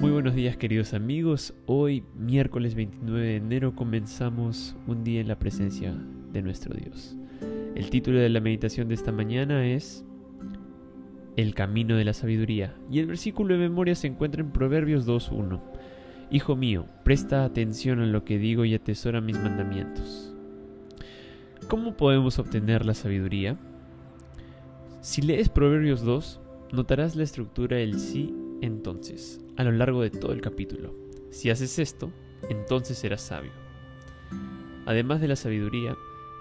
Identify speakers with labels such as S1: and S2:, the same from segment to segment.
S1: Muy buenos días queridos amigos, hoy miércoles 29 de enero comenzamos un día en la presencia de nuestro Dios. El título de la meditación de esta mañana es El camino de la sabiduría y el versículo de memoria se encuentra en Proverbios 2.1. Hijo mío, presta atención a lo que digo y atesora mis mandamientos. ¿Cómo podemos obtener la sabiduría? Si lees Proverbios 2, notarás la estructura del sí entonces a lo largo de todo el capítulo. Si haces esto, entonces serás sabio. Además de la sabiduría,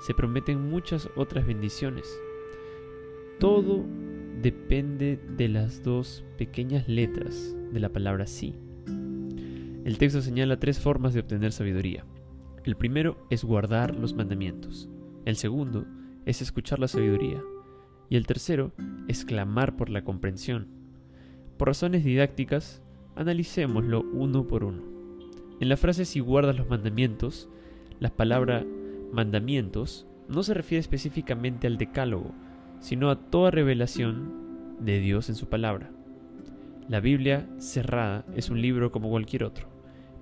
S1: se prometen muchas otras bendiciones. Todo depende de las dos pequeñas letras de la palabra sí. El texto señala tres formas de obtener sabiduría. El primero es guardar los mandamientos. El segundo es escuchar la sabiduría. Y el tercero es clamar por la comprensión. Por razones didácticas, analicémoslo uno por uno. En la frase si guardas los mandamientos, la palabra mandamientos no se refiere específicamente al decálogo, sino a toda revelación de Dios en su palabra. La Biblia cerrada es un libro como cualquier otro,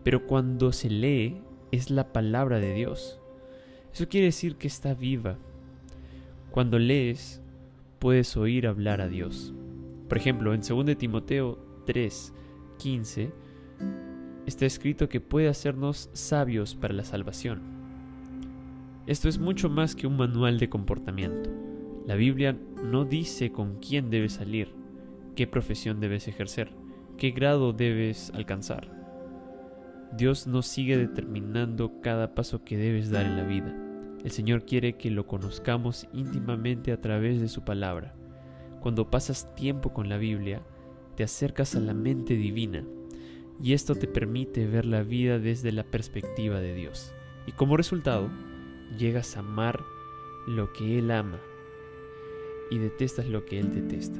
S1: pero cuando se lee es la palabra de Dios. Eso quiere decir que está viva. Cuando lees, puedes oír hablar a Dios. Por ejemplo, en 2 Timoteo 3, 15, está escrito que puede hacernos sabios para la salvación. Esto es mucho más que un manual de comportamiento. La Biblia no dice con quién debes salir, qué profesión debes ejercer, qué grado debes alcanzar. Dios no sigue determinando cada paso que debes dar en la vida. El Señor quiere que lo conozcamos íntimamente a través de su palabra. Cuando pasas tiempo con la Biblia, te acercas a la mente divina y esto te permite ver la vida desde la perspectiva de Dios. Y como resultado, llegas a amar lo que Él ama y detestas lo que Él detesta.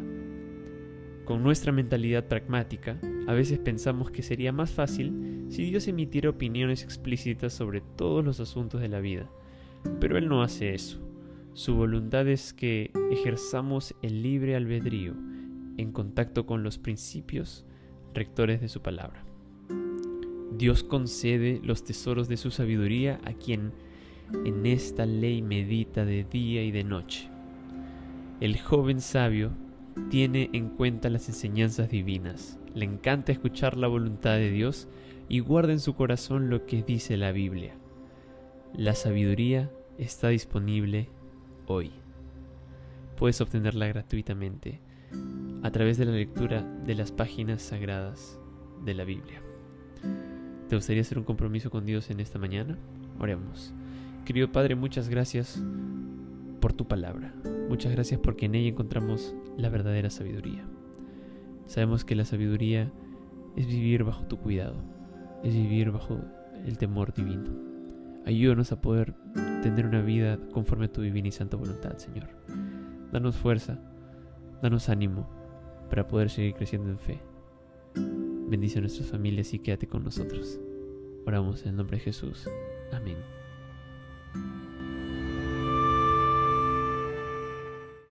S1: Con nuestra mentalidad pragmática, a veces pensamos que sería más fácil si Dios emitiera opiniones explícitas sobre todos los asuntos de la vida, pero Él no hace eso. Su voluntad es que ejerzamos el libre albedrío en contacto con los principios rectores de su palabra. Dios concede los tesoros de su sabiduría a quien en esta ley medita de día y de noche. El joven sabio tiene en cuenta las enseñanzas divinas, le encanta escuchar la voluntad de Dios y guarda en su corazón lo que dice la Biblia. La sabiduría está disponible hoy. Puedes obtenerla gratuitamente a través de la lectura de las páginas sagradas de la Biblia. ¿Te gustaría hacer un compromiso con Dios en esta mañana? Oremos. Querido Padre, muchas gracias por tu palabra. Muchas gracias porque en ella encontramos la verdadera sabiduría. Sabemos que la sabiduría es vivir bajo tu cuidado, es vivir bajo el temor divino. Ayúdanos a poder tener una vida conforme a tu divina y santa voluntad, Señor. Danos fuerza, danos ánimo para poder seguir creciendo en fe. Bendice a nuestras familias y quédate con nosotros. Oramos en el nombre de Jesús. Amén.